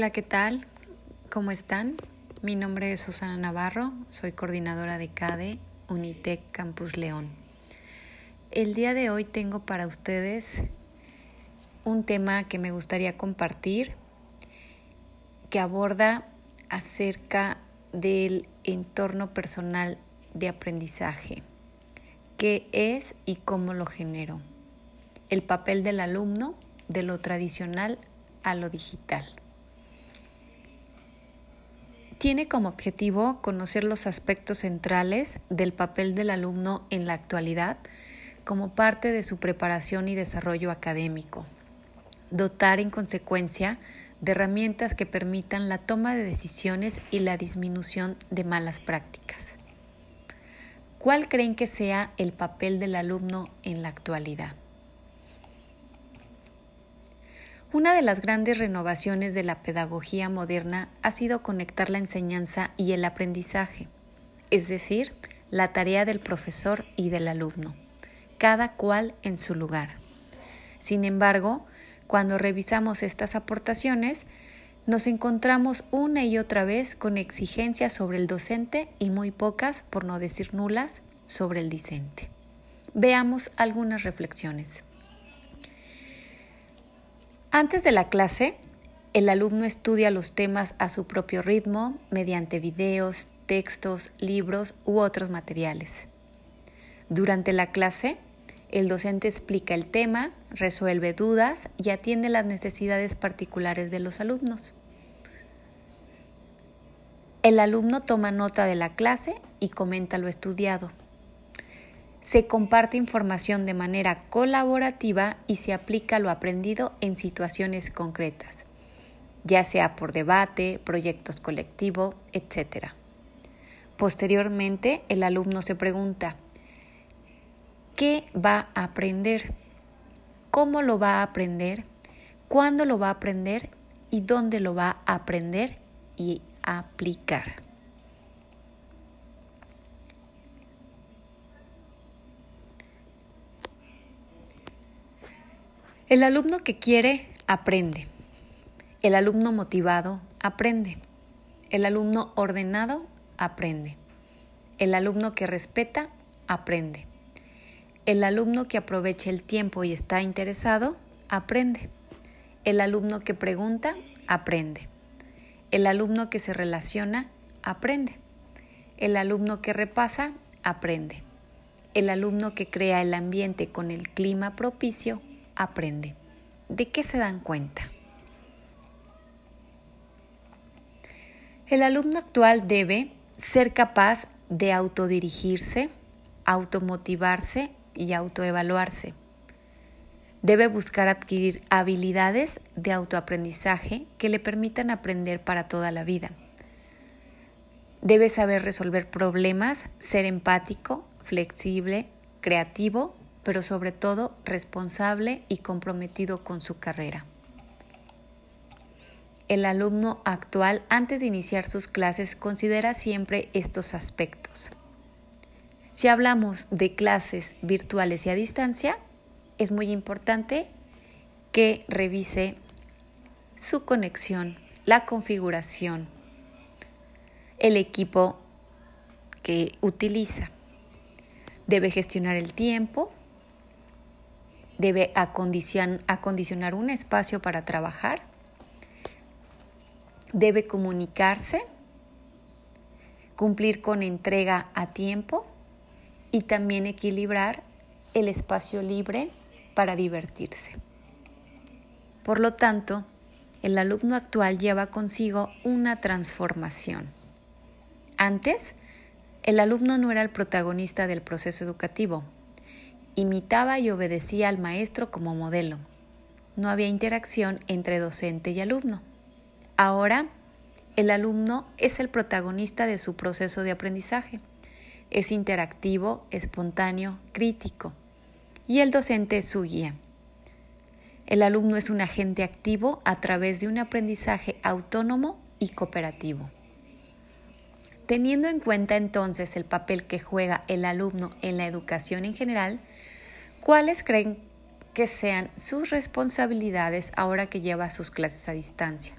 Hola, ¿qué tal? ¿Cómo están? Mi nombre es Susana Navarro, soy coordinadora de CADE Unitec Campus León. El día de hoy tengo para ustedes un tema que me gustaría compartir que aborda acerca del entorno personal de aprendizaje, qué es y cómo lo genero, el papel del alumno de lo tradicional a lo digital. Tiene como objetivo conocer los aspectos centrales del papel del alumno en la actualidad como parte de su preparación y desarrollo académico. Dotar en consecuencia de herramientas que permitan la toma de decisiones y la disminución de malas prácticas. ¿Cuál creen que sea el papel del alumno en la actualidad? Una de las grandes renovaciones de la pedagogía moderna ha sido conectar la enseñanza y el aprendizaje, es decir, la tarea del profesor y del alumno, cada cual en su lugar. Sin embargo, cuando revisamos estas aportaciones, nos encontramos una y otra vez con exigencias sobre el docente y muy pocas, por no decir nulas, sobre el discente. Veamos algunas reflexiones. Antes de la clase, el alumno estudia los temas a su propio ritmo mediante videos, textos, libros u otros materiales. Durante la clase, el docente explica el tema, resuelve dudas y atiende las necesidades particulares de los alumnos. El alumno toma nota de la clase y comenta lo estudiado se comparte información de manera colaborativa y se aplica lo aprendido en situaciones concretas, ya sea por debate, proyectos colectivos, etc. Posteriormente, el alumno se pregunta, ¿qué va a aprender? ¿Cómo lo va a aprender? ¿Cuándo lo va a aprender? ¿Y dónde lo va a aprender y aplicar? El alumno que quiere, aprende. El alumno motivado, aprende. El alumno ordenado, aprende. El alumno que respeta, aprende. El alumno que aprovecha el tiempo y está interesado, aprende. El alumno que pregunta, aprende. El alumno que se relaciona, aprende. El alumno que repasa, aprende. El alumno que crea el ambiente con el clima propicio, aprende. ¿De qué se dan cuenta? El alumno actual debe ser capaz de autodirigirse, automotivarse y autoevaluarse. Debe buscar adquirir habilidades de autoaprendizaje que le permitan aprender para toda la vida. Debe saber resolver problemas, ser empático, flexible, creativo pero sobre todo responsable y comprometido con su carrera. El alumno actual antes de iniciar sus clases considera siempre estos aspectos. Si hablamos de clases virtuales y a distancia, es muy importante que revise su conexión, la configuración, el equipo que utiliza. Debe gestionar el tiempo, debe acondicionar un espacio para trabajar, debe comunicarse, cumplir con entrega a tiempo y también equilibrar el espacio libre para divertirse. Por lo tanto, el alumno actual lleva consigo una transformación. Antes, el alumno no era el protagonista del proceso educativo, Imitaba y obedecía al maestro como modelo. No había interacción entre docente y alumno. Ahora, el alumno es el protagonista de su proceso de aprendizaje. Es interactivo, espontáneo, crítico. Y el docente es su guía. El alumno es un agente activo a través de un aprendizaje autónomo y cooperativo. Teniendo en cuenta entonces el papel que juega el alumno en la educación en general, ¿cuáles creen que sean sus responsabilidades ahora que lleva sus clases a distancia?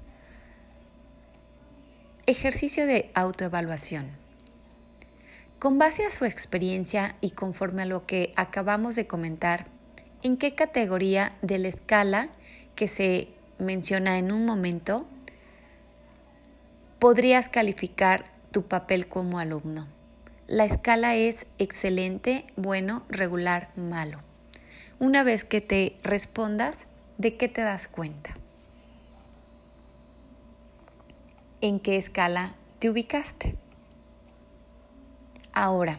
Ejercicio de autoevaluación. Con base a su experiencia y conforme a lo que acabamos de comentar, ¿en qué categoría de la escala que se menciona en un momento podrías calificar tu papel como alumno? La escala es excelente, bueno, regular, malo. Una vez que te respondas, ¿de qué te das cuenta? ¿En qué escala te ubicaste? Ahora,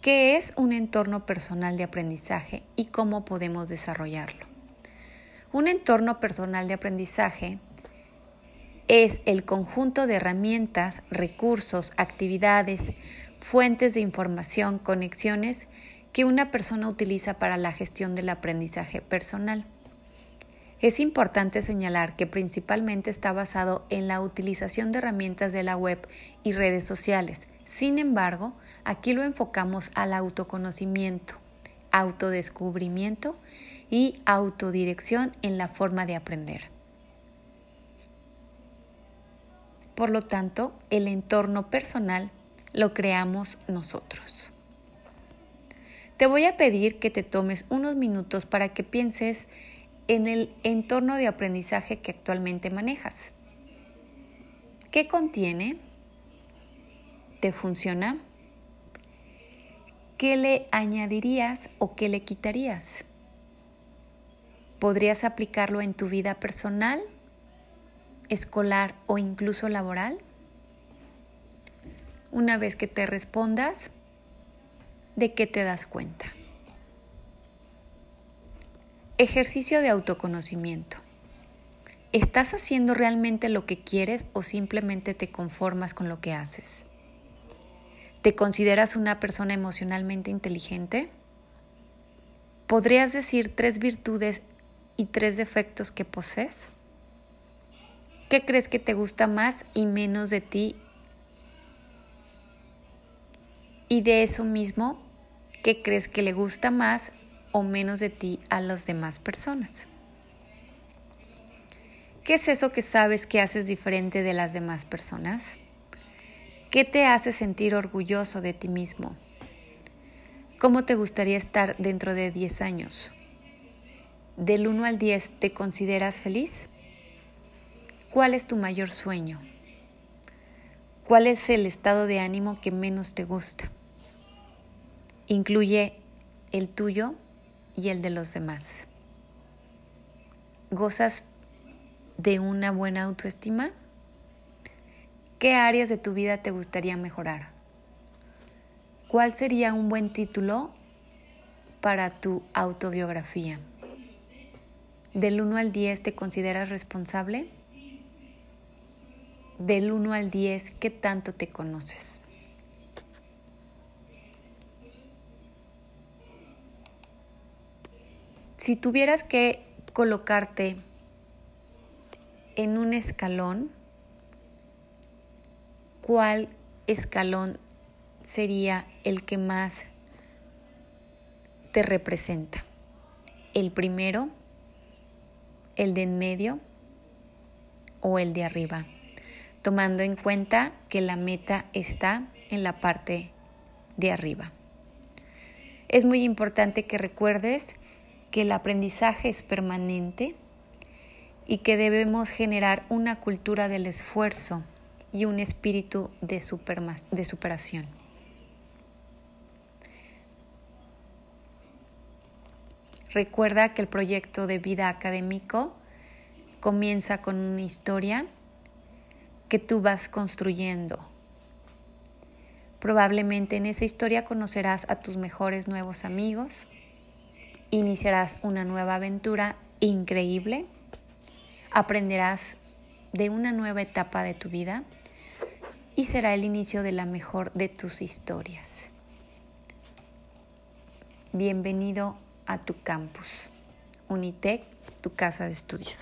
¿qué es un entorno personal de aprendizaje y cómo podemos desarrollarlo? Un entorno personal de aprendizaje es el conjunto de herramientas, recursos, actividades, fuentes de información, conexiones que una persona utiliza para la gestión del aprendizaje personal. Es importante señalar que principalmente está basado en la utilización de herramientas de la web y redes sociales. Sin embargo, aquí lo enfocamos al autoconocimiento, autodescubrimiento y autodirección en la forma de aprender. Por lo tanto, el entorno personal lo creamos nosotros. Te voy a pedir que te tomes unos minutos para que pienses en el entorno de aprendizaje que actualmente manejas. ¿Qué contiene? ¿Te funciona? ¿Qué le añadirías o qué le quitarías? ¿Podrías aplicarlo en tu vida personal, escolar o incluso laboral? Una vez que te respondas, ¿de qué te das cuenta? Ejercicio de autoconocimiento. ¿Estás haciendo realmente lo que quieres o simplemente te conformas con lo que haces? ¿Te consideras una persona emocionalmente inteligente? ¿Podrías decir tres virtudes y tres defectos que posees? ¿Qué crees que te gusta más y menos de ti y de eso mismo, ¿qué crees que le gusta más o menos de ti a las demás personas? ¿Qué es eso que sabes que haces diferente de las demás personas? ¿Qué te hace sentir orgulloso de ti mismo? ¿Cómo te gustaría estar dentro de 10 años? Del 1 al 10, ¿te consideras feliz? ¿Cuál es tu mayor sueño? ¿Cuál es el estado de ánimo que menos te gusta? Incluye el tuyo y el de los demás. ¿Gozas de una buena autoestima? ¿Qué áreas de tu vida te gustaría mejorar? ¿Cuál sería un buen título para tu autobiografía? ¿Del 1 al 10 te consideras responsable? del 1 al 10, ¿qué tanto te conoces? Si tuvieras que colocarte en un escalón, ¿cuál escalón sería el que más te representa? ¿El primero? ¿El de en medio? ¿O el de arriba? tomando en cuenta que la meta está en la parte de arriba. Es muy importante que recuerdes que el aprendizaje es permanente y que debemos generar una cultura del esfuerzo y un espíritu de, de superación. Recuerda que el proyecto de vida académico comienza con una historia que tú vas construyendo. Probablemente en esa historia conocerás a tus mejores nuevos amigos, iniciarás una nueva aventura increíble, aprenderás de una nueva etapa de tu vida y será el inicio de la mejor de tus historias. Bienvenido a tu campus, Unitec, tu casa de estudios.